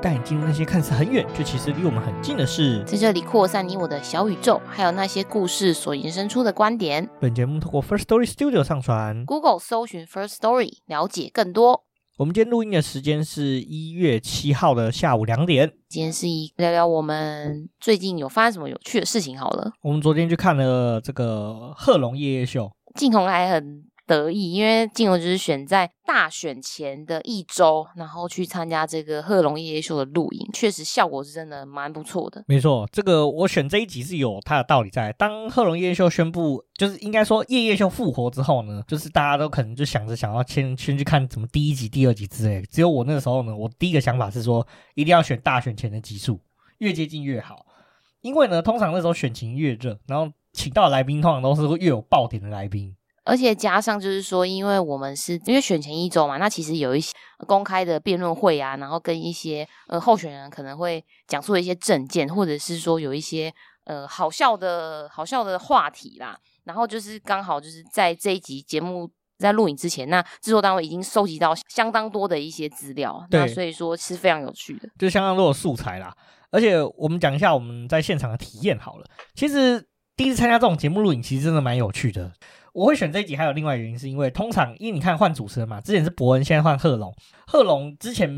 带你进入那些看似很远，却其实离我们很近的事，在这里扩散你我的小宇宙，还有那些故事所延伸出的观点。本节目透过 First Story Studio 上传，Google 搜寻 First Story 了解更多。我们今天录音的时间是一月七号的下午两点。今天是一聊聊我们最近有发生什么有趣的事情好了。我们昨天去看了这个贺龙夜夜秀，静红还很得意，因为静红就是选在大选前的一周，然后去参加这个贺龙夜夜秀的录影，确实效果是真的蛮不错的。没错，这个我选这一集是有它的道理在。当贺龙夜夜秀宣布，就是应该说夜夜秀复活之后呢，就是大家都可能就想着想要先先去看什么第一集、第二集之类的。只有我那个时候呢，我第一个想法是说，一定要选大选前的集数，越接近越好。因为呢，通常那时候选情越热，然后请到的来宾通常都是越有爆点的来宾。而且加上就是说，因为我们是因为选前一周嘛，那其实有一些公开的辩论会啊，然后跟一些呃候选人可能会讲述一些政见，或者是说有一些呃好笑的好笑的话题啦。然后就是刚好就是在这一集节目在录影之前，那制作单位已经收集到相当多的一些资料，那所以说是非常有趣的，就相当多的素材啦。而且我们讲一下我们在现场的体验好了。其实第一次参加这种节目录影，其实真的蛮有趣的。我会选这一集，还有另外原因，是因为通常，因为你看换主持人嘛，之前是伯恩，现在换贺龙。贺龙之前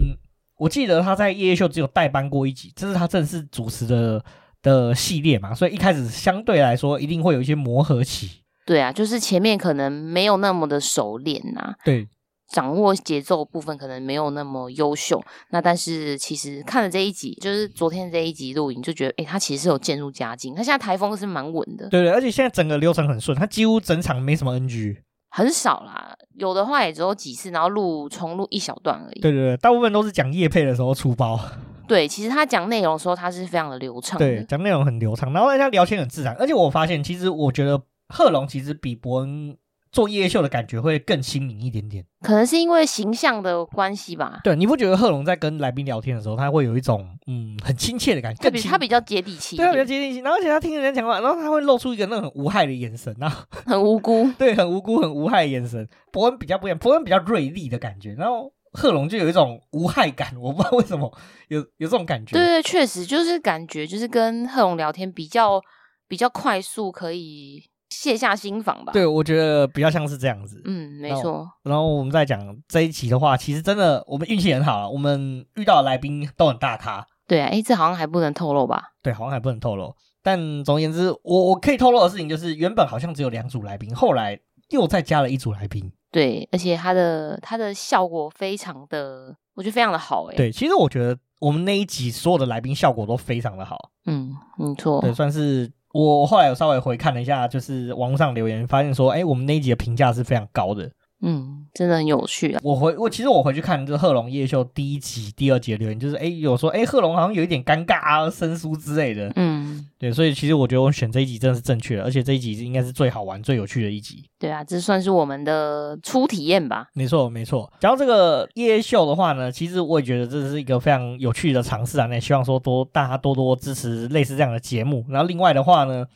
我记得他在夜夜秀只有代班过一集，这是他正式主持的的系列嘛，所以一开始相对来说一定会有一些磨合期。对啊，就是前面可能没有那么的熟练呐、啊。对。掌握节奏部分可能没有那么优秀，那但是其实看了这一集，就是昨天这一集录影，就觉得，哎、欸，他其实是有渐入佳境。他现在台风是蛮稳的，对对，而且现在整个流程很顺，他几乎整场没什么 NG，很少啦，有的话也只有几次，然后录重录一小段而已。对对对，大部分都是讲夜配的时候出包。对，其实他讲内容的时候，他是非常的流畅，对，讲内容很流畅，然后大家聊天很自然，而且我发现，其实我觉得贺龙其实比伯恩。做夜夜秀的感觉会更亲民一点点，可能是因为形象的关系吧。对，你不觉得贺龙在跟来宾聊天的时候，他会有一种嗯很亲切的感觉，他比他比较接地气，对，他比较接地气。然后而且他听人家讲话，然后他会露出一个那种很无害的眼神，然后很无辜，对，很无辜、很无害的眼神。伯恩比较不一样，伯恩比较锐利的感觉，然后贺龙就有一种无害感，我不知道为什么有有这种感觉。对对，确实就是感觉就是跟贺龙聊天比较比较快速，可以。卸下心防吧。对，我觉得比较像是这样子。嗯，没错。然后我们再讲这一期的话，其实真的我们运气很好，我们遇到的来宾都很大咖。对啊，哎，这好像还不能透露吧？对，好像还不能透露。但总而言之，我我可以透露的事情就是，原本好像只有两组来宾，后来又再加了一组来宾。对，而且他的他的效果非常的，我觉得非常的好。哎，对，其实我觉得我们那一集所有的来宾效果都非常的好。嗯，没错。对，算是。我后来有稍微回看了一下，就是网络上留言，发现说，哎，我们那一集的评价是非常高的。嗯，真的很有趣啊！我回我其实我回去看这贺龙夜秀第一集、第二集的留言，就是哎，有说哎，贺龙好像有一点尴尬啊、生疏之类的。嗯，对，所以其实我觉得我选这一集真的是正确的，而且这一集应该是最好玩、最有趣的一集。对啊，这算是我们的初体验吧。没错，没错。讲到这个夜夜秀的话呢，其实我也觉得这是一个非常有趣的尝试啊。那也希望说多大家多多支持类似这样的节目。然后另外的话呢。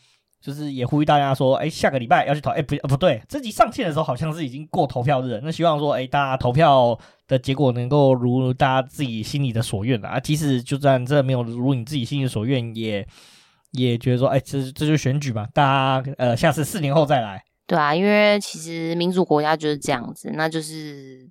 就是也呼吁大家说，哎，下个礼拜要去投，哎，不，不对，这集上线的时候好像是已经过投票日了。那希望说，哎，大家投票的结果能够如大家自己心里的所愿啊。即使就算这没有如你自己心里所愿，也也觉得说，哎，这这就是选举嘛，大家呃，下次四年后再来。对啊，因为其实民主国家就是这样子，那就是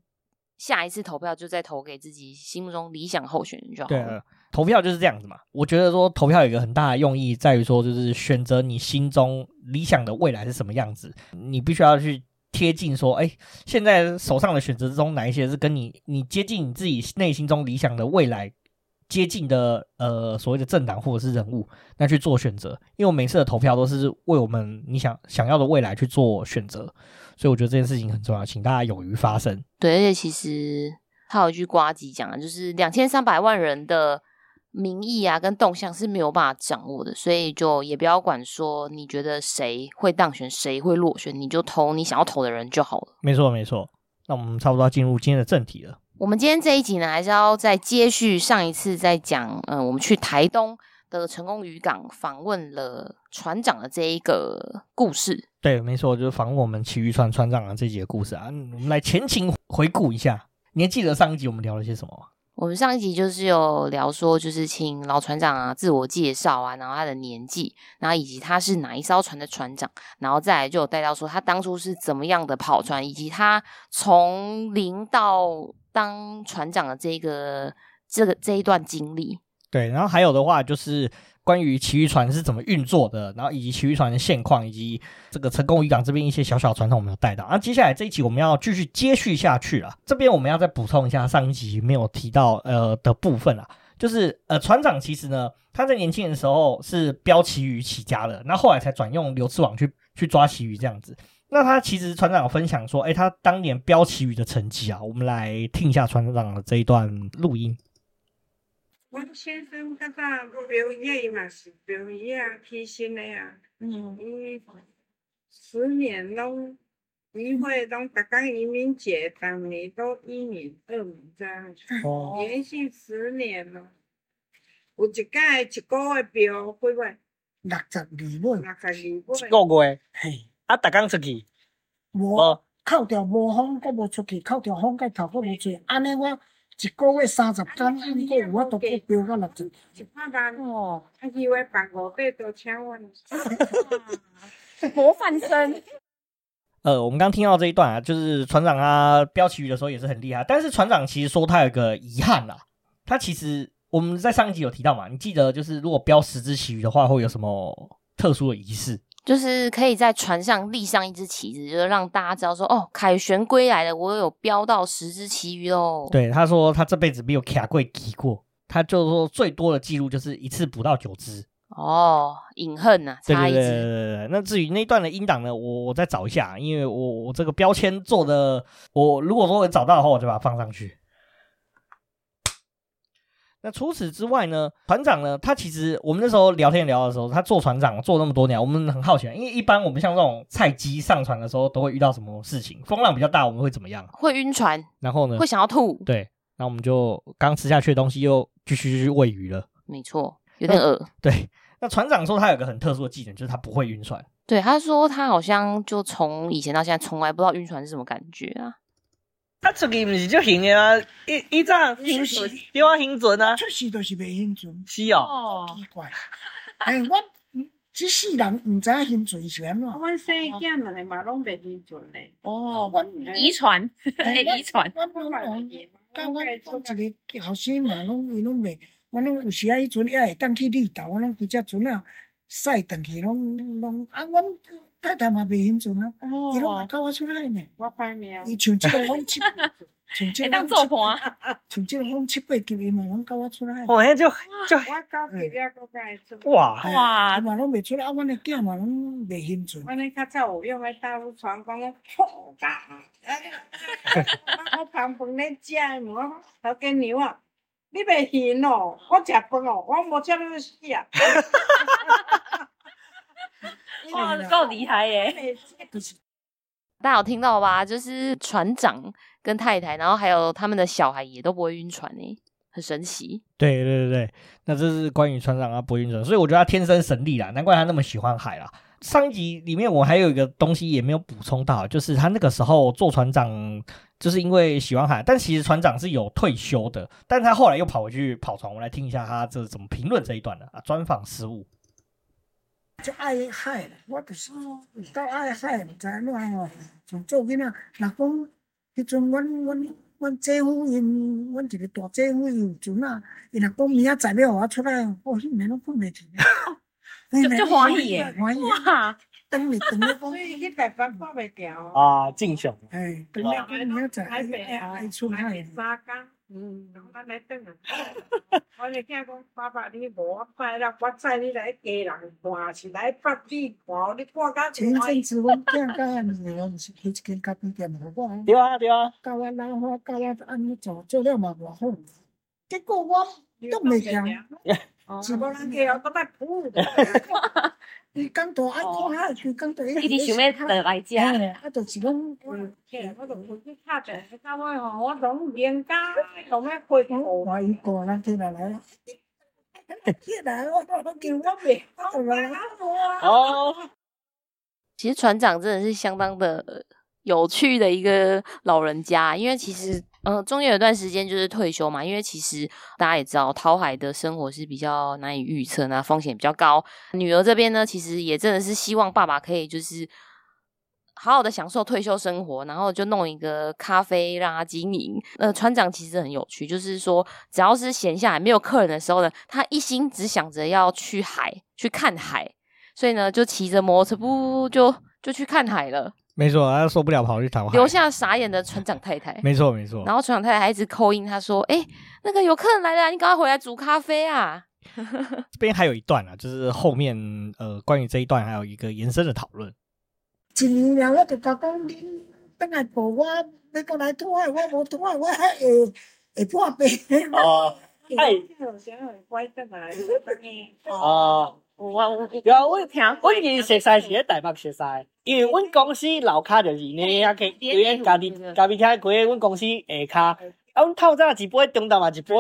下一次投票就再投给自己心目中理想候选人就好了。对。投票就是这样子嘛，我觉得说投票有一个很大的用意在于说，就是选择你心中理想的未来是什么样子，你必须要去贴近说，哎，现在手上的选择中哪一些是跟你你接近你自己内心中理想的未来接近的呃所谓的政党或者是人物，那去做选择。因为我每次的投票都是为我们你想想要的未来去做选择，所以我觉得这件事情很重要，请大家勇于发声。对，而且其实他有一句呱吉讲的，就是两千三百万人的。民意啊跟动向是没有办法掌握的，所以就也不要管说你觉得谁会当选，谁会落选，你就投你想要投的人就好了。没错，没错。那我们差不多要进入今天的正题了。我们今天这一集呢，还是要再接续上一次在讲，嗯、呃，我们去台东的成功渔港访问了船长的这一个故事。对，没错，就是访问我们骑渔船船长的这几个故事啊。我们来前情回顾一下，你还记得上一集我们聊了些什么吗？我们上一集就是有聊说，就是请老船长啊自我介绍啊，然后他的年纪，然后以及他是哪一艘船的船长，然后再来就有带到说他当初是怎么样的跑船，以及他从零到当船长的这个这个这一段经历。对，然后还有的话就是。关于骑渔船是怎么运作的，然后以及骑渔船的现况，以及这个成功渔港这边一些小小传统，我们有带到。那接下来这一集我们要继续接续下去了。这边我们要再补充一下上一集没有提到呃的部分啊，就是呃船长其实呢，他在年轻的时候是标旗鱼起家的，那后来才转用流刺网去去抓旗鱼这样子。那他其实船长有分享说，哎，他当年标旗鱼的成绩啊，我们来听一下船长的这一段录音。我先生较早表演嘛是表演啊，起身的啊。嗯。伊十年拢渔会拢逐工移民节，当年都一年二名这样子。哦。连续十年了。有一届一个月标几尾？六十二尾。六十二尾。一个月。嘿。啊，逐工出去。无。扣掉无风，阁无出去；扣掉风，佮头阁无出去。安尼我。一个月三十天，一个月我都够标到六十。一百万哦，他以为办五百多千万，模范生。呃，我们刚听到这一段啊，就是船长他标旗鱼的时候也是很厉害，但是船长其实说他有个遗憾啦，他其实我们在上一集有提到嘛，你记得就是如果标十只旗鱼的话，会有什么特殊的仪式？就是可以在船上立上一只旗子，就是让大家知道说，哦，凯旋归来了，我有标到十只旗鱼哦。对，他说他这辈子没有卡过旗过，他就说最多的记录就是一次捕到九只。哦，隐恨呐、啊，差一只。对对对对对。那至于那一段的音档呢，我我再找一下，因为我我这个标签做的，我如果说我找到的话，我就把它放上去。那除此之外呢，船长呢，他其实我们那时候聊天聊的时候，他做船长做那么多年，我们很好奇，因为一般我们像这种菜鸡上船的时候，都会遇到什么事情？风浪比较大，我们会怎么样？会晕船，然后呢？会想要吐。对，那我们就刚吃下去的东西又继续去喂鱼了。没错，有点饿。对，那船长说他有个很特殊的技能，就是他不会晕船。对，他说他好像就从以前到现在，从来不知道晕船是什么感觉啊。他出去不是就行诶吗？一一早行船，对啊，行船啊。出事都是袂行船。是哦。奇怪。哎，我即世人唔知影行船是安怎。阮生囝们嘛拢袂行船嘞。哦，遗传，遗传。我我我，甲我一个后生嘛，拢伊拢袂，我拢有时啊，迄船也会当去离岛，我拢规只船啊，驶转去拢拢啊，阮。太太嘛袂行船啊，伊拢会教我出来呢。我歹命，伊像这个风七，像这个 风七，像这个风七八级伊嘛拢教我出来。哦，那就就。我高级了，搁该出。哇哇！伊嘛拢未出来，啊，阮的囝嘛拢袂行船。阮咧较早有用个大陆船，讲个好大。我旁边咧食，我头家娘啊，你袂行哦，我食饭哦，我无吃你死啊。哇，够厉害耶！大家有听到吧？就是船长跟太太，然后还有他们的小孩也都不会晕船呢，很神奇。对对对对，那这是关于船长他不会晕船，所以我觉得他天生神力啦，难怪他那么喜欢海啦。上一集里面我还有一个东西也没有补充到，就是他那个时候做船长，就是因为喜欢海，但其实船长是有退休的，但他后来又跑回去跑船。我们来听一下他这怎么评论这一段的啊，专访失误。就爱海，我就是到爱海，唔知安怎哦。从做囡仔，若讲迄阵，阮阮阮姐夫因，阮一个大姐夫有船仔，伊若讲明仔载了我出来，哦，迄年拢困袂着。就就欢喜诶，欢喜。哇！等你等你讲，所以迄台班看袂掉。啊，正常。哎，等你讲明仔载，爱爱出嗯，咱来等啊！我就听讲，爸爸你无快乐，我载你来家人看，是来捌你看，你看甲前阵子阮囝甲安尼哦，是去一间咖啡店，互我。对啊对啊。教我老花，教我安尼做，做了嘛无好。结果我都未强，是无人去啊，都卖铺。伊讲到爱看海，佢讲到伊直想要倒来食，啊，就是讲，嗯，我就回去拍者，到尾吼，我拢连家，拢要回头。我？一个人听来来，听来我我叫我未，哦，其实船长真的是相当的有趣的一个老人家，因为其实。嗯、呃，中间有段时间就是退休嘛，因为其实大家也知道，讨海的生活是比较难以预测，那风险比较高。女儿这边呢，其实也真的是希望爸爸可以就是好好的享受退休生活，然后就弄一个咖啡让他经营。呃，船长其实很有趣，就是说只要是闲下来没有客人的时候呢，他一心只想着要去海去看海，所以呢就骑着摩托车不就就去看海了。没错，他受不了跑去讨海，留下傻眼的船长太太。没错没错，然后船长太太还一直 call in，他说：“哎、欸，那个有客人来了，你赶快回来煮咖啡啊！” 这边还有一段啊，就是后面呃，关于这一段还有一个延伸的讨论。一年了，我就讲讲你等下补我，你过来讨海，我无讨海，我还会会破病。哦，哎，哦。我我有啊，我听，阮其实熟悉是咧台北熟悉，因为阮公司楼骹就是呢，啊，可以有缘家己家己听开，阮公司下骹，啊，阮透早一杯，中昼嘛一杯，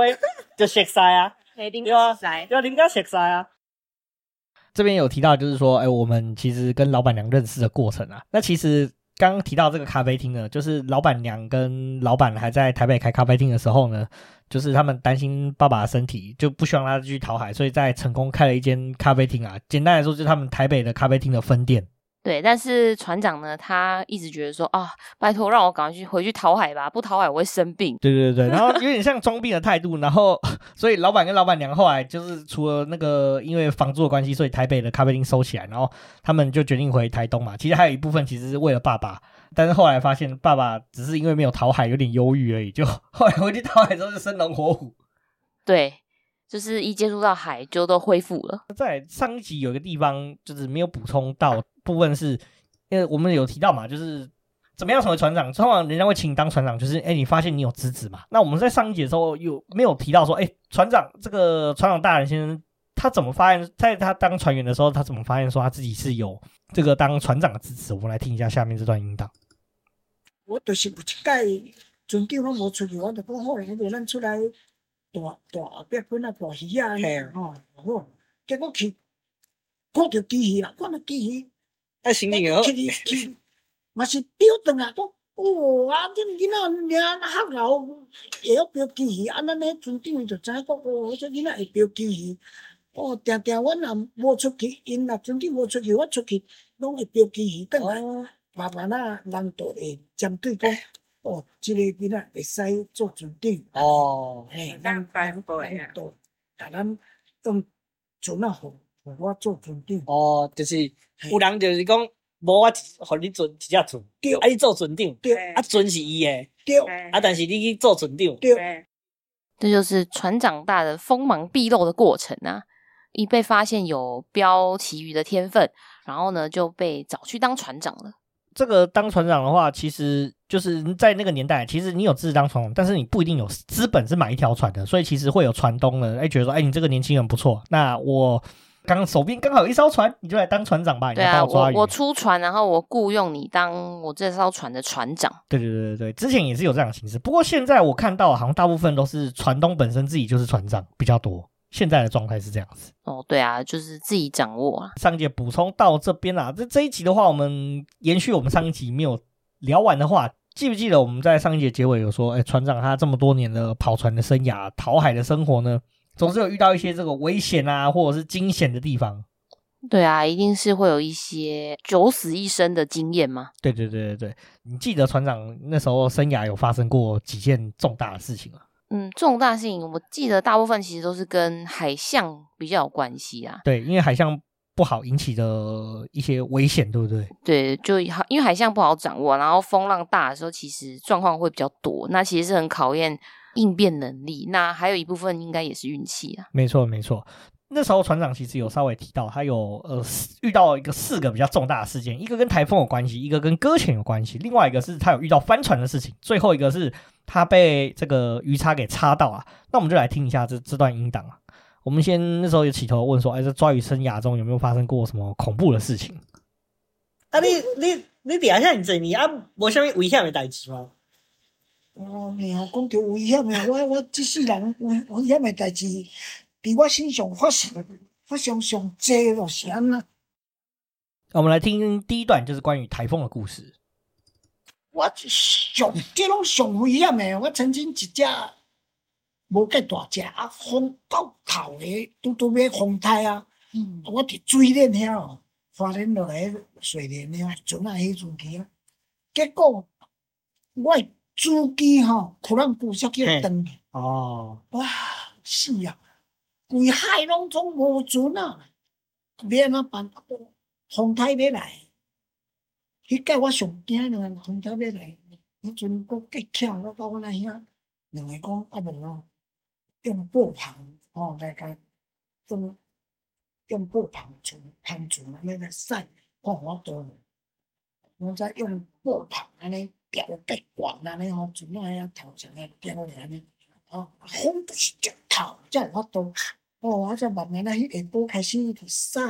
就熟悉啊，对啊，对啊，人家熟悉啊。这边有提到，就是说，哎，我们其实跟老板娘认识的过程啊，那其实。刚刚提到这个咖啡厅呢，就是老板娘跟老板还在台北开咖啡厅的时候呢，就是他们担心爸爸的身体，就不希望他去逃海，所以在成功开了一间咖啡厅啊。简单来说，就是他们台北的咖啡厅的分店。对，但是船长呢，他一直觉得说啊，拜托让我赶快去回去讨海吧，不讨海我会生病。对对对，然后 有点像装病的态度，然后所以老板跟老板娘后来就是除了那个因为房租的关系，所以台北的咖啡厅收起来，然后他们就决定回台东嘛。其实还有一部分其实是为了爸爸，但是后来发现爸爸只是因为没有讨海有点忧郁而已，就 后来回去讨海之后就生龙活虎。对。就是一接触到海就都恢复了。在上一集有一个地方就是没有补充到部分，是因为我们有提到嘛，就是怎么样成为船长，通常人家会请你当船长，就是哎、你发现你有资质嘛？那我们在上一集的时候有没有提到说，哎、船长这个船长大人先生他怎么发现，在他当船员的时候，他怎么发现说他自己是有这个当船长的资质？我们来听一下下面这段音档。我就是有一届船长拢无出去，我就讲好，我袂咱出来。大大后壁滚啊大鱼啊，嘿吼，好，结果去看到机鱼啦，看到机鱼，啊，心情好，去去，嘛是钓转来，讲，哇，这囡仔尔学老，会晓钓机鱼，啊，咱咧船长就知影讲，哦，这囡仔会钓机鱼，哦，定定我若无出去，因若船长无出去，我出去拢会钓机鱼，等来慢慢啊，人就会针对讲。哦，这个囡仔会使做船长哦，嘿，咱班部诶，都，但咱用船啊，互互我做船长哦，就是有人就是讲，无我互你做一只船，对，啊，你做船长，对，啊，船是伊诶，对，啊，但是你去做船长，对，这就是船长大的锋芒毕露的过程啊！一被发现有标旗鱼的天分，然后呢就被找去当船长了。这个当船长的话，其实就是在那个年代，其实你有资质当船长，但是你不一定有资本是买一条船的，所以其实会有船东呢，哎，觉得说，哎，你这个年轻人不错，那我刚刚手边刚好有一艘船，你就来当船长吧。对啊，我我出船，然后我雇佣你当我这艘船的船长。对对对对对，之前也是有这样的形式，不过现在我看到好像大部分都是船东本身自己就是船长比较多。现在的状态是这样子哦，对啊，就是自己掌握啊。上一集补充到这边啦，这这一集的话，我们延续我们上一集没有聊完的话，记不记得我们在上一节结尾有说，哎，船长他这么多年的跑船的生涯、讨海的生活呢，总是有遇到一些这个危险啊，或者是惊险的地方。对啊，一定是会有一些九死一生的经验嘛？对对对对对，你记得船长那时候生涯有发生过几件重大的事情吗？嗯，重大事情我记得大部分其实都是跟海象比较有关系啊。对，因为海象不好引起的一些危险，对不对？对，就因为海象不好掌握，然后风浪大的时候，其实状况会比较多。那其实是很考验应变能力。那还有一部分应该也是运气啊。没错，没错。那时候船长其实有稍微提到，他有呃遇到一个四个比较重大的事件，一个跟台风有关系，一个跟搁浅有关系，另外一个是他有遇到翻船的事情，最后一个是他被这个鱼叉给插到啊。那我们就来听一下这这段音档啊。我们先那时候也起头问说，哎，这抓鱼生涯中有没有发生过什么恐怖的事情？啊你，你你你底下像你这你啊，无啥物危险的代志吗？哦，你啊，讲到危险的，我我即世人危危险的代志，伫我身上发生，发生上济就是安那。我们来听第一段，就是关于台风的故事。我上这种上危险的，我曾经一只无介大只啊，风到头的，拄拄要风台啊，嗯，我伫水面遐哦，发现落来水面遐船啊，迄阵去啊，结果我。主机吼，突然不小叫断去。哦，哇，是啊！规海拢总无船啊，要安怎办？风台要来，迄个我上惊了。风台要来，迄阵搁计巧，我到我那遐，两个讲啊无哦，用布棚哦来甲，用用布棚船棚船安尼来晒，看我倒，我再用布棚安尼。吊结管安尼吼，船仔遐头前个吊个安尼，哦，风都是直透，才有法度。哦，我才慢慢啊，迄下晡开始去晒，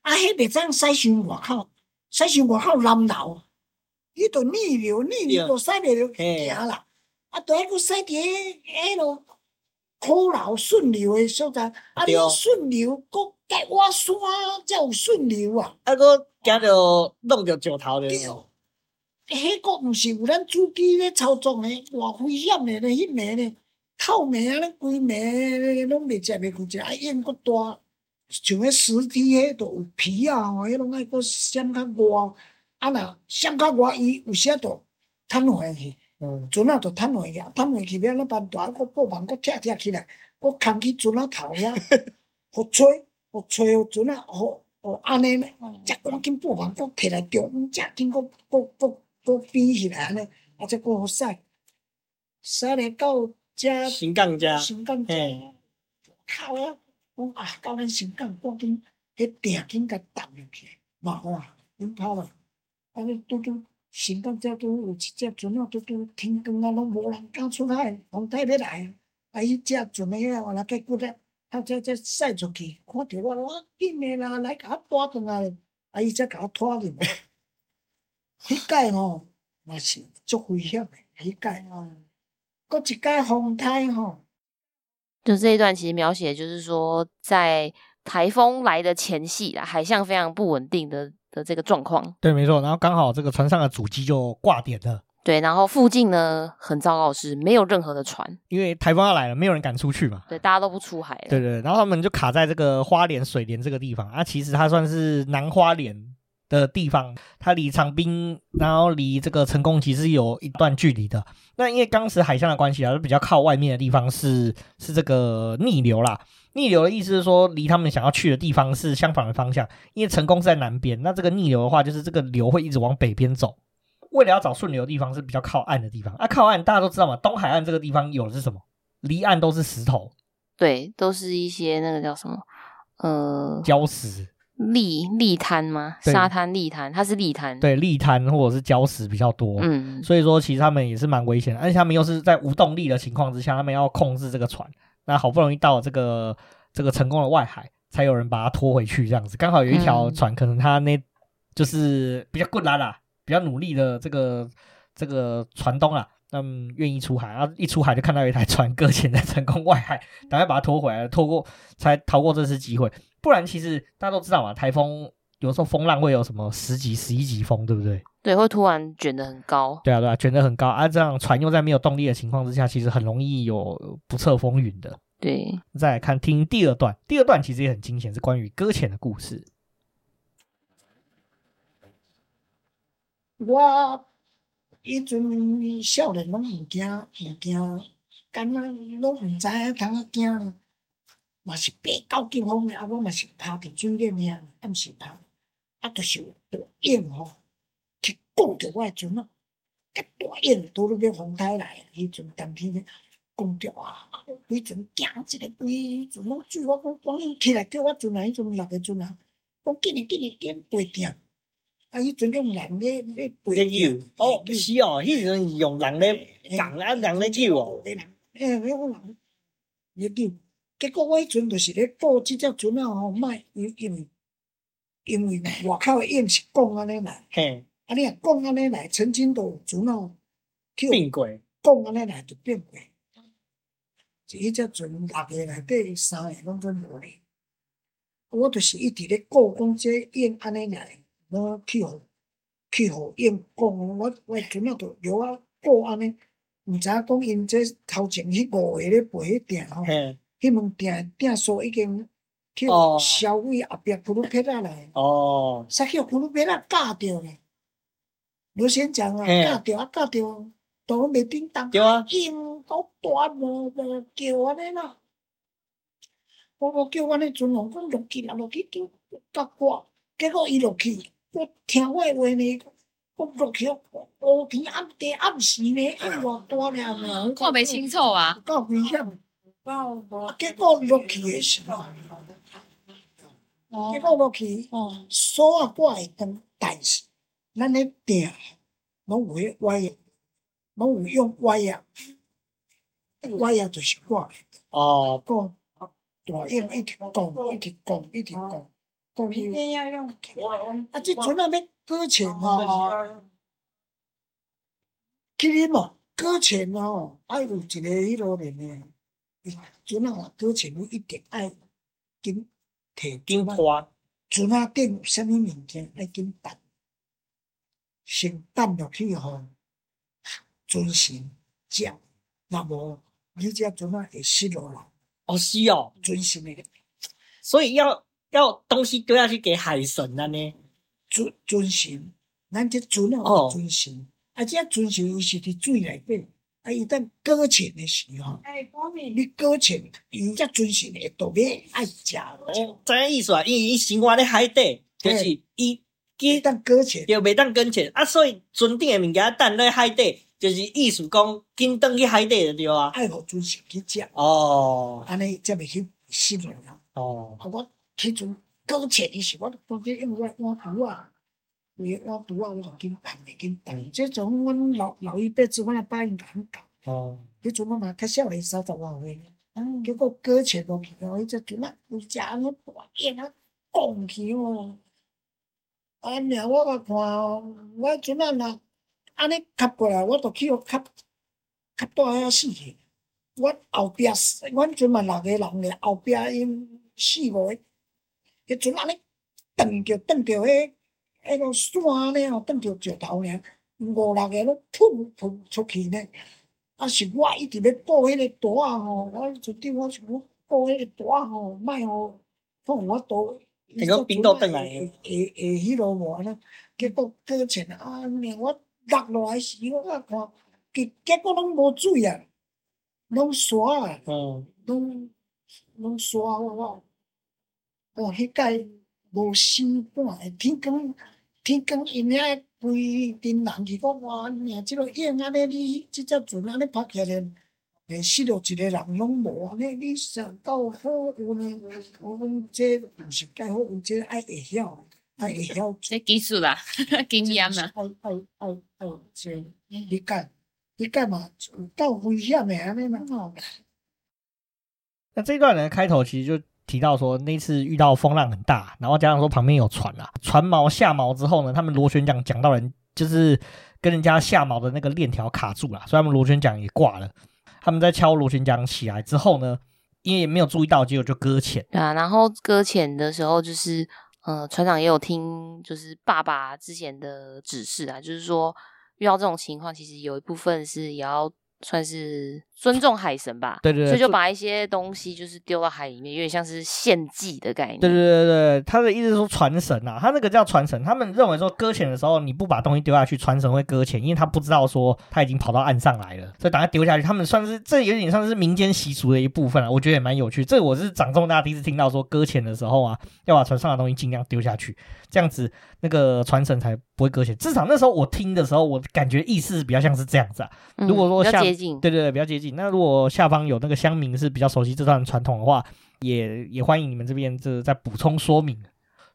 啊，迄袂使晒成外口，晒成外口南流，伊着逆流，逆流着晒袂着行啦。啊，着爱搁晒伫迄迄落苦流顺流诶所在，啊，你顺流搁盖我山才有顺流啊。啊，搁行着弄着石头着。迄个毋是有咱主机咧操作诶，偌危险诶咧，迄暝咧透暝啊，咧规暝拢袂食袂困食，啊烟阁大，像迄尸体迄都有皮啊，吼，迄拢爱搁闪较热，啊若闪较热，伊有时啊都瘫下去，嗯，船仔就瘫下去，瘫下去要安怎办？大啊，阁布网搁拆拆起来，搁扛去船仔头遐，互吹，互吹，互船仔，互互安尼咧，才赶紧布网搁摕来中，才紧搁搁搁。都飞起来安尼，啊，再过好晒，晒了到遮新港遮，新港遮，靠呀！我啊，到咱新港赶紧，迄定紧甲搭入去，嘛哇，恁跑了，啊，你拄拄新港遮拄有一只船啊，拄拄天光啊，拢无人敢出海，风台要来，啊，伊只船的遐原来结骨咧，啊，才才晒出去，看着我，我紧的啦，来甲我拖转来，啊，伊才甲我拖入。迄届吼，嘛是足危险的。迄届哦，搁一届风台吼，就这一段其实描写就是说，在台风来的前夕啊，海象非常不稳定的的这个状况。对，没错。然后刚好这个船上的主机就挂点了。对，然后附近呢，很糟糕是没有任何的船，因为台风要来了，没有人敢出去嘛。对，大家都不出海。对对，然后他们就卡在这个花莲水莲这个地方啊，其实它算是南花莲。的地方，它离长滨，然后离这个成功其实有一段距离的。那因为当时海象的关系啊，比较靠外面的地方是是这个逆流啦。逆流的意思是说，离他们想要去的地方是相反的方向。因为成功是在南边，那这个逆流的话，就是这个流会一直往北边走。为了要找顺流的地方，是比较靠岸的地方。啊，靠岸大家都知道嘛，东海岸这个地方有的是什么？离岸都是石头，对，都是一些那个叫什么，呃，礁石。礫礫滩吗？沙滩利滩，它是利滩。对，利滩或者是礁石比较多。嗯，所以说其实他们也是蛮危险的，而且他们又是在无动力的情况之下，他们要控制这个船。那好不容易到了这个这个成功的外海，才有人把它拖回去，这样子。刚好有一条船，嗯、可能他那就是比较困难啦，比较努力的这个这个船东啊，他们愿意出海，然后一出海就看到有一台船 搁浅在成功外海，赶快把它拖回来，拖过才逃过这次机会。不然，其实大家都知道嘛，台风有时候风浪会有什么十级、十一级风，对不对？对，会突然卷得很高。对啊，对啊，卷得很高啊！这样船又在没有动力的情况之下，其实很容易有不测风云的。对，再来看听第二段，第二段其实也很惊险，是关于搁浅的故事。我以前少年拢唔惊，唔惊，敢若拢唔知影通啊惊。嘛是八九级风的，啊，我嘛是趴伫水面遐，暗时趴，啊，就是有大烟吼，去卷着我的船啊，甲大烟拄拄要风台来，迄阵当天，讲着啊，迄阵惊一个规阵拢水，我讲讲伊起来叫我阵啊，迄阵六个阵啊，讲紧哩紧哩紧背定，啊，迄阵用人咧咧背游，哦，是哦，迄阵用人咧人啊，人咧救哦，诶，迄种人咧游，结果我迄阵就是咧顾即只船啊吼，卖因因为因为外口诶烟是讲安尼来，嘿，啊，你啊讲安尼来，曾经都有阵啊，变过，讲安尼来就变过。伊只船六个内底三个拢准无咧，我就是一直咧顾讲这烟安尼来，我去互去互烟讲，我我阵仔着留啊顾安尼，毋知影讲因这头前迄五个咧背迄店吼，迄门店店数已经去消费后壁库鲁皮仔来，哦，煞去普鲁皮仔教着咧，罗先讲啊，教着啊教着，都袂叮当，烟。好大无无叫安尼啦，我无叫安尼阵哦，我落去啦，落去叫甲我，结果伊落去，我听我诶话呢，我落去，乌天暗地暗时呢，烟偌大了，看袂清楚啊，够危险，结果落去诶时候，结果落去，锁啊挂会当，但是咱咧店拢有迄歪啊，拢有用歪啊。我也就是挂哦，讲大烟一直讲，一直讲，一直讲，讲一定要用。啊，这阵啊要搁浅哦，去啉嘛，搁浅哦，爱有一个迄落面诶，阵啊搁浅你一定爱紧提紧花，船啊顶有啥物物件？爱紧等，先等落去吼，准时食，若无。你只船啊会失落啦，哦是哦，准时诶，所以要要东西丢下去给海神了呢，准准时，咱这阵啊准时，啊这准时伊是伫水内底，啊伊等搁浅诶时候，哎，你搁浅，伊才准时会特别爱食。哦，知影意思啊？因为伊生活咧海底，就是伊伊当搁浅，就袂当搁浅啊，所以船顶诶物件等咧海底。就是意思讲，紧登去海底就对啊，爱互准时去食哦，安尼才袂去失落啦。哦，啊，我迄阵搁浅伊时，我当时因为我换拄啊，伊换拄啊，我就紧等，紧等。这种阮老老一辈子，我来答应很搞。哦，迄阵我嘛较少年，三十外岁，嗯，结果搁浅落去哦，伊只阵啊，有食安尼大烟啊，拱起哦。啊，尔我个看哦，我阵啊若。安尼吸过来，我着去互磕磕倒遐死去。我后壁，阮阵嘛六个人咧，后壁因四五个，迄阵安尼蹬着蹬着迄迄个山呢吼，蹬着石头尔，五六个拢喷喷出去呢。啊，是我一直咧抱迄个大仔吼，我就对我想顾迄个大仔吼，莫互放我倒。那个冰岛转来，会会会迄落无呢？结果搁前啊，命我。落落来时，我啊看，结结果拢无水啊，拢沙啊，拢拢沙我，哦，迄个无心肝，天光天光因遐规阵人去讲哇，尔即落烟安尼，你即只船安尼拍起来，会死着一个人拢无安尼，你想到好有呢？我讲这毋是介好，有这爱会晓。爱会晓，这技术啦，经验啦。爱爱爱爱这理解理解嘛，到危险的安尼嘛。那这段的开头其实就提到说，那次遇到风浪很大，然后加上说旁边有船啊，船锚下锚之后呢，他们螺旋桨讲到人就是跟人家下锚的那个链条卡住了，所以他们螺旋桨也挂了。他们在敲螺旋桨起来之后呢，因为也没有注意到，结果就搁浅。对啊，然后搁浅的时候就是。呃，船长也有听，就是爸爸之前的指示啊，就是说遇到这种情况，其实有一部分是也要算是尊重海神吧。对对对，所以就把一些东西就是丢到海里面，有点像是献祭的概念。对对对对，他的意思是说传神啊，他那个叫传神。他们认为说搁浅的时候，你不把东西丢下去，传神会搁浅，因为他不知道说他已经跑到岸上来了，所以等他丢下去，他们算是这有点像是民间习俗的一部分啊，我觉得也蛮有趣。这个我是长这么大第一次听到说搁浅的时候啊，要把船上的东西尽量丢下去，这样子那个传承才不会搁浅。至少那时候我听的时候，我感觉意思比较像是这样子啊。如果说像、嗯、对对对，比较接近。近。那如果下方有那个乡民是比较熟悉这段传统的话，也也欢迎你们这边这再补充说明。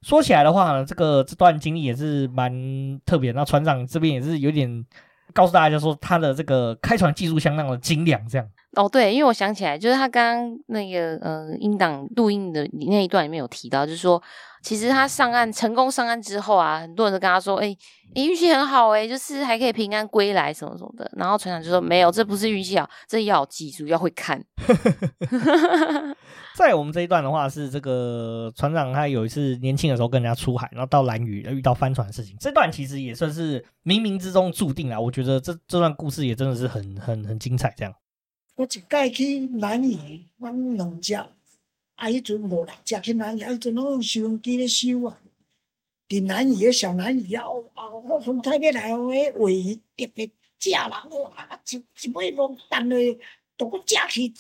说起来的话呢，这个这段经历也是蛮特别。那船长这边也是有点告诉大家说，他的这个开船技术相当的精良，这样。哦，对，因为我想起来，就是他刚刚那个呃音档录音的那一段里面有提到，就是说，其实他上岸成功上岸之后啊，很多人都跟他说，哎，你运气很好哎，就是还可以平安归来什么什么的。然后船长就说，没有，这不是运气好，这要有技术，要会看。在我们这一段的话，是这个船长他有一次年轻的时候跟人家出海，然后到蓝屿遇到帆船的事情。这段其实也算是冥冥之中注定了。我觉得这这段故事也真的是很很很精彩，这样。我一届去蓝屿，阮两只，啊，迄阵无六只去蓝屿，啊，迄阵拢用收音机咧收啊。伫兰屿个小兰屿啊，啊，我从台北来，我迄鮪鱼特别食啦，哇，一一尾拢等咧，都食去，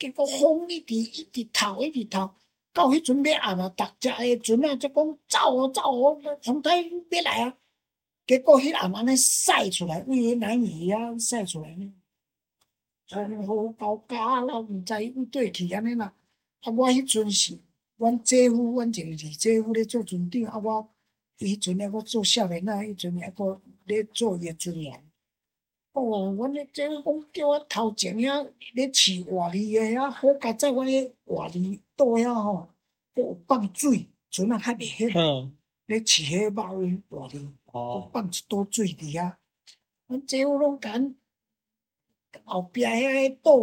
结果风一直一直透一直透，到迄阵要暗啊，逐只个船啊，则讲走哦走哦，从台北要来啊，结果迄暗安尼晒出来，为迄兰屿啊晒出来呢。从好到家了，毋知伊对去安尼啦。啊，我迄阵是阮姐夫，阮一个二姐夫咧做船长，啊，我伊迄阵咧我做少年仔，迄阵咧搁咧做业船员。哦，阮咧姐夫讲叫我头前遐咧饲活鱼个遐好佳在阮咧活鱼岛遐吼，有放水，船啊较袂晓，咧饲迄肉鱼活鱼，有放一岛水伫遐。阮姐夫拢讲。后壁遐个岛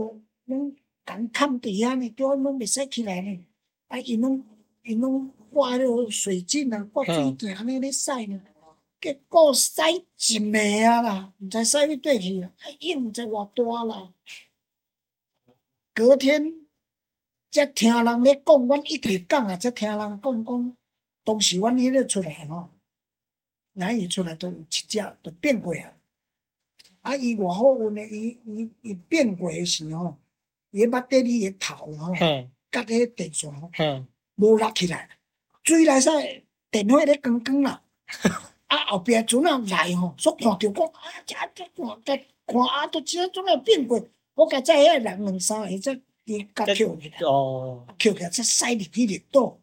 拢共崁伫遐呢，叫阮拢袂使起来呢。啊，因拢因拢挂迄个水井啊，挂水井安尼咧晒呢。结果晒一暝啊啦，毋知晒去佗去啊，影毋知偌大啦。隔天才听人咧讲，阮一直讲啊，才听人讲讲，当时阮迄个出来吼，咱伊出来都有一只都变过啊。啊！伊偌好运诶，伊伊伊变过诶时吼，伊捌底里诶头吼，甲迄个电线吼，无拉起来，水来使电火咧光光啦。啊，后壁船仔来吼，煞看着讲啊，遮遮看，甲看啊，都只怎啊变过？我甲载遐人两三个，则伊甲扣起来，扣起来则驶入去绿岛，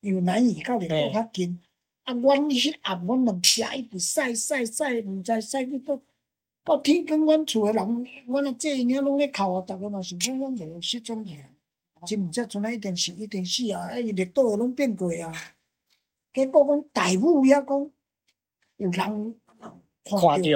因为兰屿到绿岛较近。啊，阮迄暗，阮两只一直驶驶驶，毋知驶去倒。到天光，阮厝诶人，阮阿姐因遐拢咧哭啊，逐个嘛想讲阮无失踪去，真毋知船仔一定是一定死啊！啊，伊绿岛拢变过啊。结果阮大夫遐讲，有人看着讲，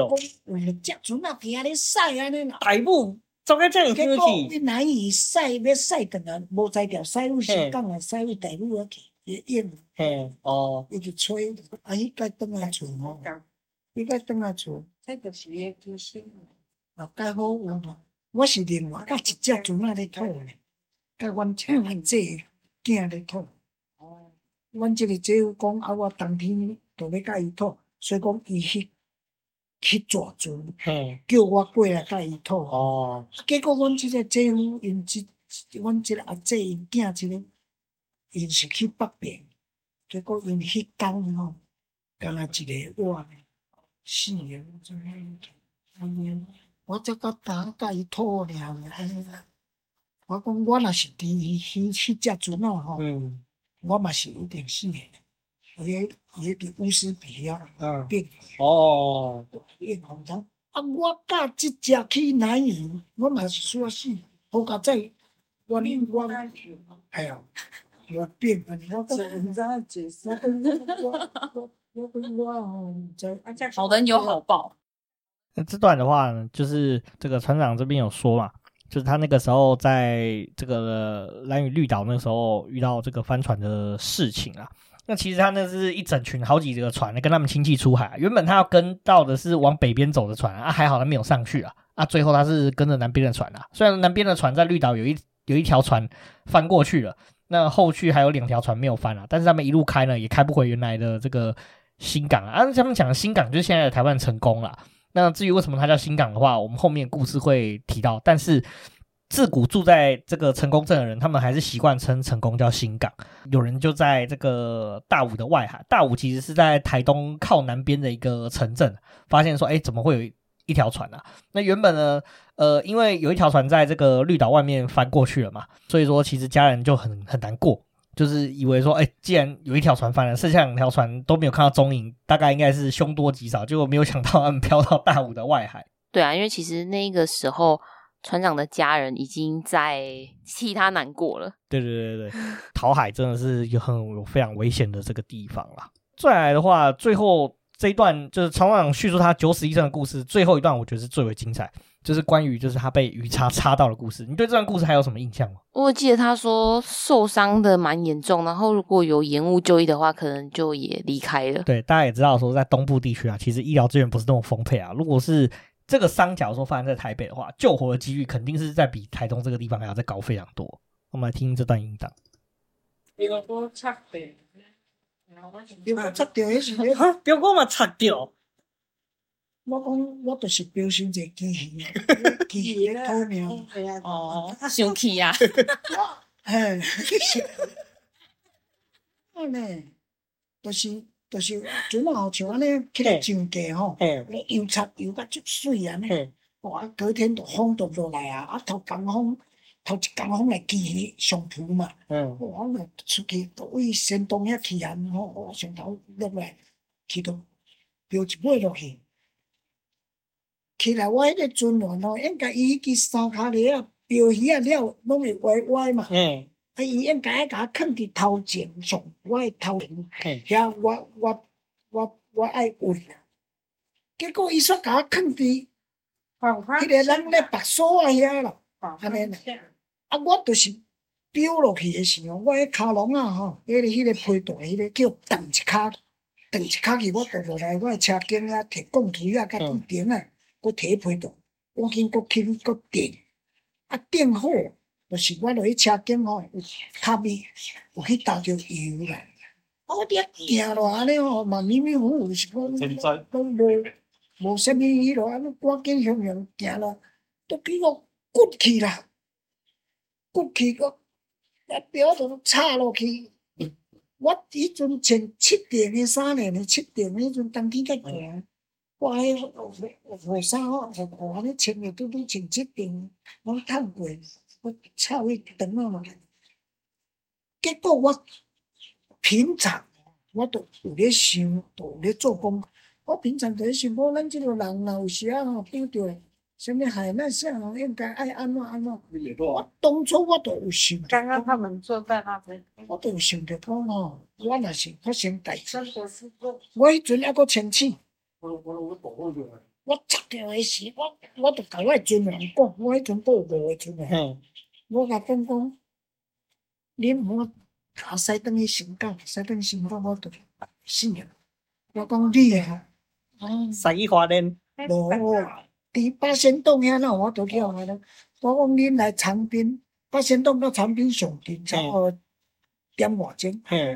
有只船仔伫遐咧晒安尼啦。大夫做个这样去？结果伊难以晒，要晒断啊，无才调晒入时间啊，晒入大夫遐去，伊演。嘿，哦。伊就吹，啊，伊该转来厝吼，伊该转来厝。这就是个机身，啊，介好运哦！我是另外甲一只船仔咧讨呢，甲阮这阮这囝咧讨。哦，阮这个姐夫讲啊，我当天就要甲伊讨，所以讲伊去去抓船，叫我过来甲伊讨。哦，结果阮即个姐夫因即阮即个阿姐因囝即个因是去北平，结果因迄工吼，干那一个碗。是啊，我这个打甲伊讨了，我讲我若是伫迄迄只船哦吼，我嘛是一定死的。伊伊伫乌斯比啊，变哦，变红汤啊！我甲即只去兰屿，我嘛是说死，好佳在我我哎呀，我变啊！我真在解释，我。好人有好报。那这段的话呢，就是这个船长这边有说嘛，就是他那个时候在这个蓝屿绿岛那个时候遇到这个帆船的事情啊。那其实他那是一整群好几个船跟他们亲戚出海，原本他要跟到的是往北边走的船啊，还好他没有上去啊。啊，最后他是跟着南边的船啊。虽然南边的船在绿岛有一有一条船翻过去了，那后续还有两条船没有翻啊，但是他们一路开呢，也开不回原来的这个。新港啊，他们讲的新港就是现在的台湾成功了。那至于为什么它叫新港的话，我们后面故事会提到。但是自古住在这个成功镇的人，他们还是习惯称成功叫新港。有人就在这个大武的外海，大武其实是在台东靠南边的一个城镇，发现说，哎，怎么会有一条船啊。那原本呢，呃，因为有一条船在这个绿岛外面翻过去了嘛，所以说其实家人就很很难过，就是以为说，哎，既然有一条船翻了，剩下两条船都没有看到踪影，大概应该是凶多吉少。结果没有想到他们飘到大武的外海。对啊，因为其实那个时候船长的家人已经在替他难过了。对对对对，讨海真的是有很有非常危险的这个地方啦。再来的话，最后这一段就是船长叙述他九死一生的故事，最后一段我觉得是最为精彩，就是关于就是他被鱼叉插到的故事。你对这段故事还有什么印象吗？我记得他说受伤的蛮严重，然后如果有延误就医的话，可能就也离开了。对，大家也知道说在东部地区啊，其实医疗资源不是那么丰沛啊。如果是这个伤，假如说发生在台北的话，救活的几率肯定是在比台东这个地方还要再高非常多。我们来听这段音档。标哥擦掉，标哥擦掉迄时阵，哈，标哥嘛擦掉。我讲我就是标新一个机器，机器咧偷命。哦，他生气啊！嘿，安尼，就是。就是船啊，像安尼起来上架吼，咧油漆油甲足水安尼，哇！隔天就风就落来啊，啊头江风头一江风来机器上浮嘛，哇！我出去到位山东遐去岸吼，哇！上头落来去到标一尾落去，起来我迄个船员吼，应该伊去三脚咧啊，标鱼啊了拢会歪歪嘛。啊！伊应该甲我囥伫头前上，我诶头前，遐我我我我爱运啊。结果伊煞甲我囥伫，迄个人咧白锁啊遐啦，安尼啦。啊，我就是飙落去诶时候，我迄骹笼啊吼，迄个迄个皮带，迄个叫蹬一骹，蹬一骹去，我倒落来，我诶车顶啊，摕钢锤啊，甲钉钉啊，搁摕皮带，我紧搁轻搁钉，啊钉好。就是我落去车顶吼，有卡咪有去倒着油啦。我伫遐行落安尼吼，嘛迷迷糊糊是讲，拢无无啥物迄落，安尼赶紧向向行咯，都比我骨去啦，骨去个，一飙就插落去。我迄阵穿七点的衫呢，七点迄阵冬天较寒，我迄个雨衫吼，雨裤安尼穿着拄拄穿七点，拢烫过。我插去长啊嘛，结果我平常我都有咧想，都有咧做工。我平常就咧想，讲咱即个人若有时啊吼，遇到什物海难啥吼，应该爱安怎安怎。我当初我都有想。刚刚他们坐在那边，我都有想着讲吼，我若是发生代志，我迄阵还阁清醒。我插掉诶时，我我着甲我诶船员讲，我迄阵都有五个船员。我甲讲讲，你毋好甲驶转去新港，驶转新港我着死啊！我讲你诶，驶去花莲，无伫八仙洞遐那我都叫我讲恁来长滨，八仙洞到长滨上近差不多点外钟。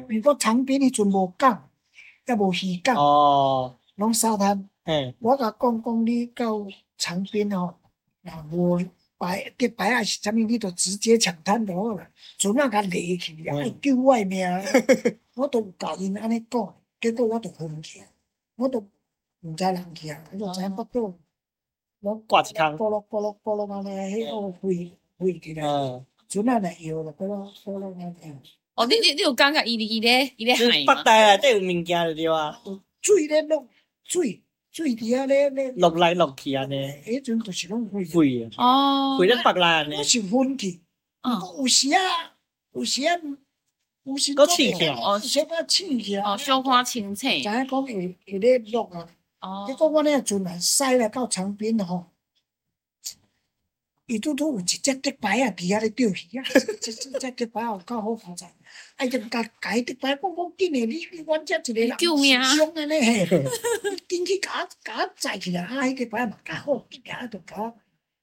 如果长滨迄阵无港，也无渔港，拢沙滩。我甲讲讲，你到长滨吼，若无。白结白啊是啥物？你都直接抢滩就好了。船仔甲勒去，爱救我命。我都有甲因安尼讲，结果我着昏去，我都毋知人去啊，我就知不到。我挂一空。咕噜咕噜咕噜安尼，迄个飞飞起来。船仔来摇了，咕噜咕噜安尼。哦，你你你有感觉伊伊咧伊咧海吗？北大内底有物件就对啊。水咧落水。水底下咧咧落来落去安尼，迄阵就是拢飞飞啊，飞咧北来安尼。我是昏去，有时啊，有时啊，有时搁醒起，哦，小可醒起，哦，小可清醒。知影讲会会咧落啊，结果我呢船来驶来到长滨吼，伊拄拄有一只竹排啊，伫遐咧钓鱼啊，这这这竹排有够好发财。哎，就甲甲伊竹排讲讲紧诶，你你阮遮一个人救命啊！凶安尼嘿，紧去甲甲载起来，啊，迄竹排嘛较好，一下就甲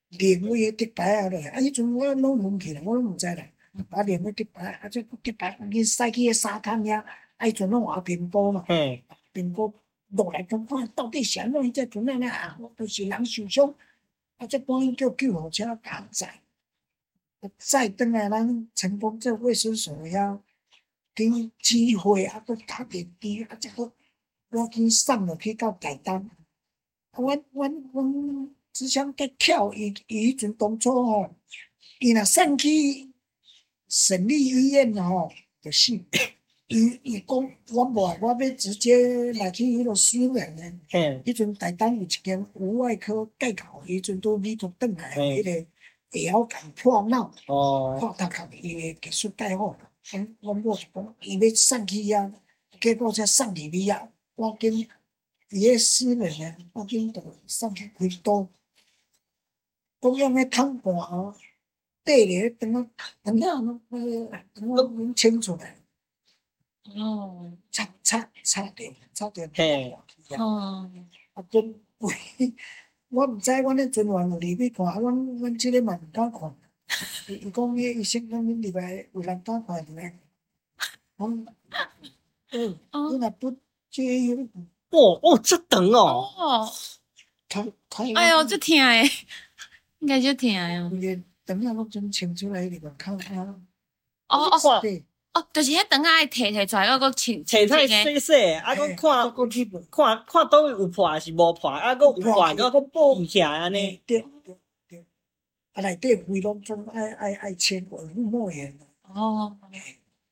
连位诶竹排啊落，啊，迄阵我拢昏去了，我拢毋知啦，把连位竹排，啊，这竹排赶紧驶去个沙滩遐，啊，迄阵拢滑冰波嘛，冰波落来看看到底是安怎，伊只船安尼啊，都是人受伤，啊，这帮伊叫救护车甲载，再转来咱成功这卫生所遐。经机会啊，搁打点滴啊，这个赶紧送落去到台东，阮阮阮只想甲巧伊伊迄阵当初吼，伊若送去省立医院吼，就死。伊伊讲我无，我要直接来去迄个私人的。嘿。迄阵台东有一间无外科介口，迄阵都美国转来，迄个会晓讲破脑，破头壳，伊个技术介好。阮阮某就讲，伊要送去啊，结果才送去遐，我紧伊个私人的，我紧就送去开刀。讲样个烫半哦，缀咧等啊等啊，那个等我弄清楚来。哦，差差差点，差点。嘿，哦，啊，真贵。我毋知，阮迄阵还有入去看，阮阮即个嘛毋敢看。伊伊讲，迄医生讲，恁入来有人敢看入来？讲，嗯，你若不介意，哦哦，这长哦。哦。看看。哎呦，这疼诶，应该就疼哟。伊个长啊，拢准清出来里边看看。哦哦。对。哦，就是迄长啊，爱摕摕出来，还佫清清清诶。细细，啊，佫看，看看倒位有破还是无破，啊，佫有破，佫佫补起来安尼。对对对，啊，内底规拢总爱爱爱清过，护膜炎。哦。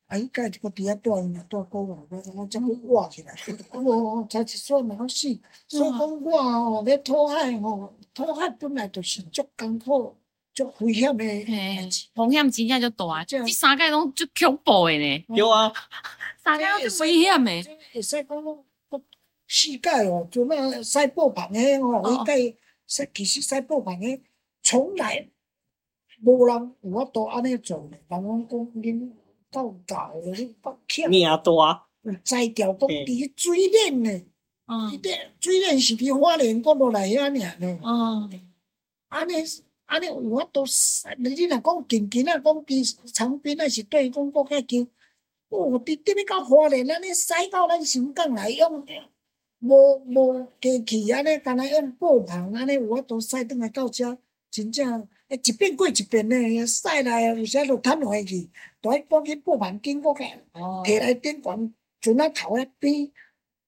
啊，伊家一个伫遐住，伊嘛住高楼，我我将佢挖起来。我，才一岁嘛，死。所以讲我吼，咧讨海吼，讨海本来就是足艰苦。足危险诶，风险真正就大，这三界拢足恐怖诶呢。有啊，三界拢足危险诶。会使讲讲世界哦，就那赛博朋诶哦，应该赛其实赛博朋诶从来无人有法度安尼做，人讲讲恁够大诶，不欠。命大。摘掉讲伫水莲诶，伊啲水莲是比花莲过落来遐尔呢。哦，安尼。安尼有法度使，你若讲近近啊，讲伫长滨啊，是对讲国较近。哦，伫伫咧到花莲安尼使到咱香港来用，无无客气安尼，干那用布棚安尼有法度使转来到遮，真正诶一遍过一遍呢，使来有时就摊回去，都爱搬去布棚经过个，摕来顶悬，船仔头一边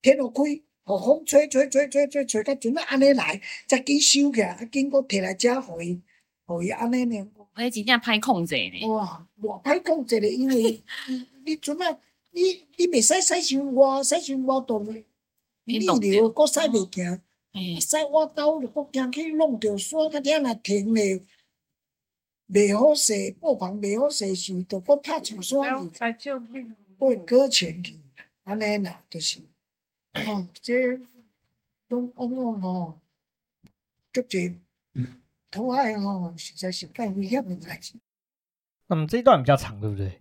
天落开，互风吹吹吹吹吹吹，甲船仔安尼来，才去收起来，经过摕来遮互伊。互伊安尼呢？迄真正歹控制呢。哇，偌歹控制嘞，因为 你阵啊，你你袂使使伤我，使伤外度咧，逆流搁使袂行，使我兜就阁惊去弄着山，甲遐若停咧，袂好势，布防袂好势时，就搁拍上山去，会搁浅去，安尼啦，就是，哦，这拢往往吼，足济。讨海哦，实在是太危险的代志。嗯，这一段比较长，对不对？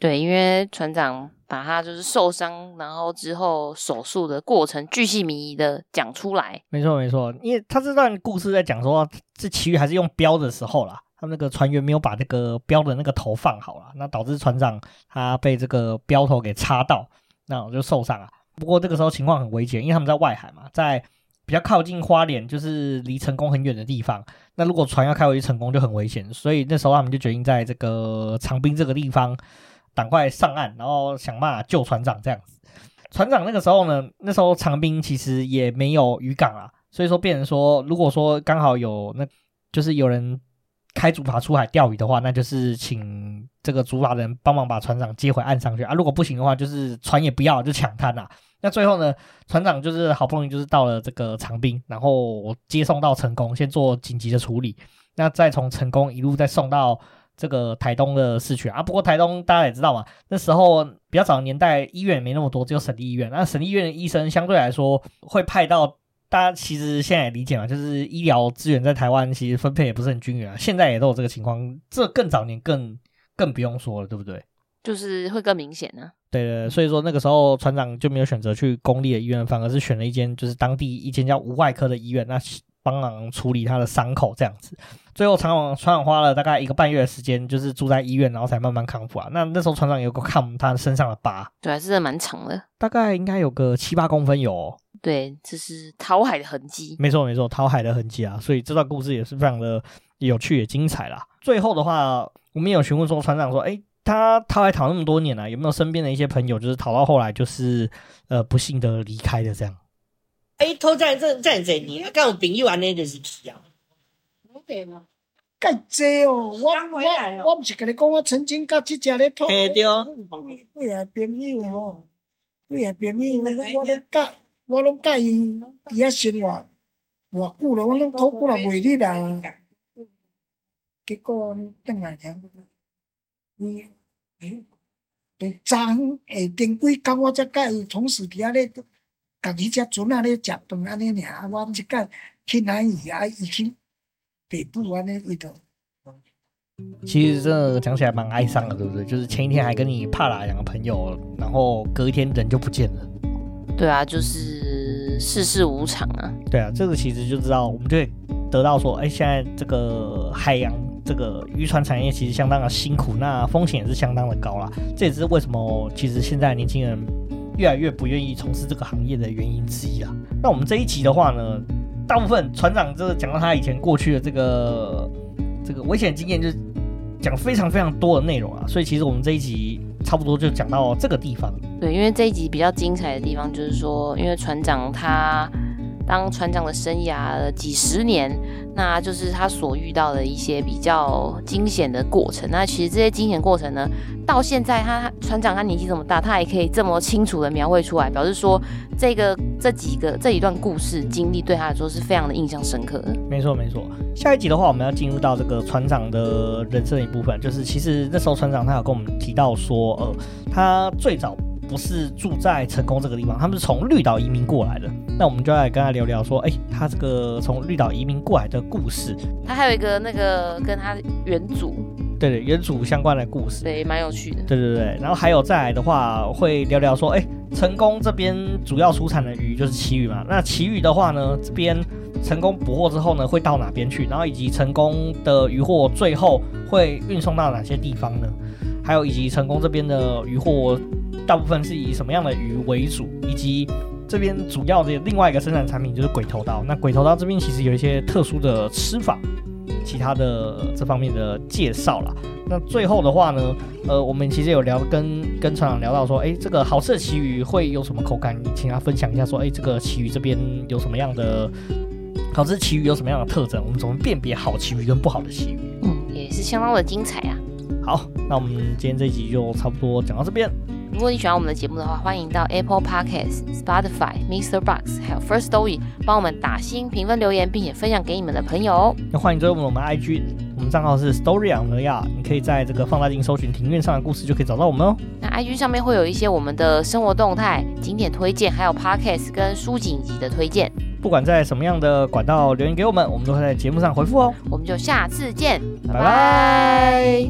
对，因为船长把他就是受伤，然后之后手术的过程，巨细靡遗的讲出来。没错，没错，因为他这段故事在讲说，这其余还是用标的时候啦，他那个船员没有把那个标的那个头放好了，那导致船长他被这个标头给插到，那我就受伤了。不过这个时候情况很危险，因为他们在外海嘛，在。比较靠近花莲，就是离成功很远的地方。那如果船要开回去成功，就很危险。所以那时候他们就决定在这个长滨这个地方赶快上岸，然后想办法救船长这样子。船长那个时候呢，那时候长滨其实也没有渔港啊，所以说变成说，如果说刚好有那，就是有人开竹筏出海钓鱼的话，那就是请这个竹筏人帮忙把船长接回岸上去啊。如果不行的话，就是船也不要，就抢滩啊。那最后呢，船长就是好不容易就是到了这个长滨，然后接送到成功，先做紧急的处理。那再从成功一路再送到这个台东的市区啊。不过台东大家也知道嘛，那时候比较早的年代，医院没那么多，只有省立医院。那省立医院的医生相对来说会派到，大家其实现在也理解嘛，就是医疗资源在台湾其实分配也不是很均匀啊。现在也都有这个情况，这更早年更更不用说了，对不对？就是会更明显呢、对对，所以说那个时候船长就没有选择去公立的医院，反而是选了一间就是当地一间叫无外科的医院，那帮忙处理他的伤口这样子。最后船长船长花了大概一个半月的时间，就是住在医院，然后才慢慢康复啊。那那时候船长有个看他身上的疤，对，是真的蛮长的，大概应该有个七八公分有、哦。对，这是讨海的痕迹。没错没错，讨海的痕迹啊。所以这段故事也是非常的有趣也精彩啦。最后的话，我们也有询问说船长说，哎。他逃海逃那么多年了，啊，有没有身边的一些朋友，就是逃到后来就是呃不幸的离开的这样？哎，讨债这这样子你啊，敢有朋友安尼就是去啊？对嘛？介济哦，我我我不是跟你讲，我曾经甲即只咧偷。嘿对。几个朋友哦，几个朋友，我拢甲我拢甲伊伊遐生活偌久咯，我拢偷过来袂哩啦。结果等下听，伊诶，对昨昏下顶几工我才甲伊同时伫遐咧。家己只船啊咧食饭安尼尔，我即个去哪里啊？伊去北部安尼味道。其实这讲起来蛮哀伤的，对不对？就是前一天还跟你帕拉两个朋友，然后隔一天人就不见了。对啊，就是世事无常啊。对啊，这个其实就知道，我们就会得到说，哎，现在这个海洋这个渔船产业其实相当的辛苦，那风险也是相当的高啦。这也是为什么其实现在年轻人。越来越不愿意从事这个行业的原因之一啊。那我们这一集的话呢，大部分船长就是讲到他以前过去的这个这个危险经验，就讲非常非常多的内容啊。所以其实我们这一集差不多就讲到这个地方。对，因为这一集比较精彩的地方就是说，因为船长他当船长的生涯几十年，那就是他所遇到的一些比较惊险的过程。那其实这些惊险过程呢，到现在他，船长他年纪这么大，他也可以这么清楚的描绘出来，表示说这个这几个这一段故事经历对他来说是非常的印象深刻的。没错没错，下一集的话，我们要进入到这个船长的人生的一部分，就是其实那时候船长他有跟我们提到说，呃，他最早不是住在成功这个地方，他们是从绿岛移民过来的。那我们就来跟他聊聊说，哎，他这个从绿岛移民过来的故事。他还有一个那个跟他原祖。对对，原主相关的故事，对，蛮有趣的。对对对，然后还有再来的话，会聊聊说，哎，成功这边主要出产的鱼就是旗鱼嘛。那旗鱼的话呢，这边成功捕获之后呢，会到哪边去？然后以及成功的渔获最后会运送到哪些地方呢？还有以及成功这边的渔获大部分是以什么样的鱼为主？以及这边主要的另外一个生产产品就是鬼头刀。那鬼头刀这边其实有一些特殊的吃法。其他的这方面的介绍啦。那最后的话呢，呃，我们其实有聊跟跟船长聊到说，哎，这个好吃的旗鱼会有什么口感？你请他分享一下，说，哎，这个旗鱼这边有什么样的好吃旗鱼有什么样的特征？我们怎么辨别好旗鱼跟不好的旗鱼？嗯，也是相当的精彩啊。好，那我们今天这一集就差不多讲到这边。如果你喜欢我们的节目的话，欢迎到 Apple Podcasts、Spotify、Mr. Box 还有 First Story 帮我们打星、评分、留言，并且分享给你们的朋友。那欢迎追踪我们 IG，我们账号是 Story on the Yard，你可以在这个放大镜搜寻庭院上的故事，就可以找到我们哦。那 IG 上面会有一些我们的生活动态、景点推荐，还有 Podcast 跟书籍集的推荐。不管在什么样的管道留言给我们，我们都会在节目上回复哦。我们就下次见，拜拜。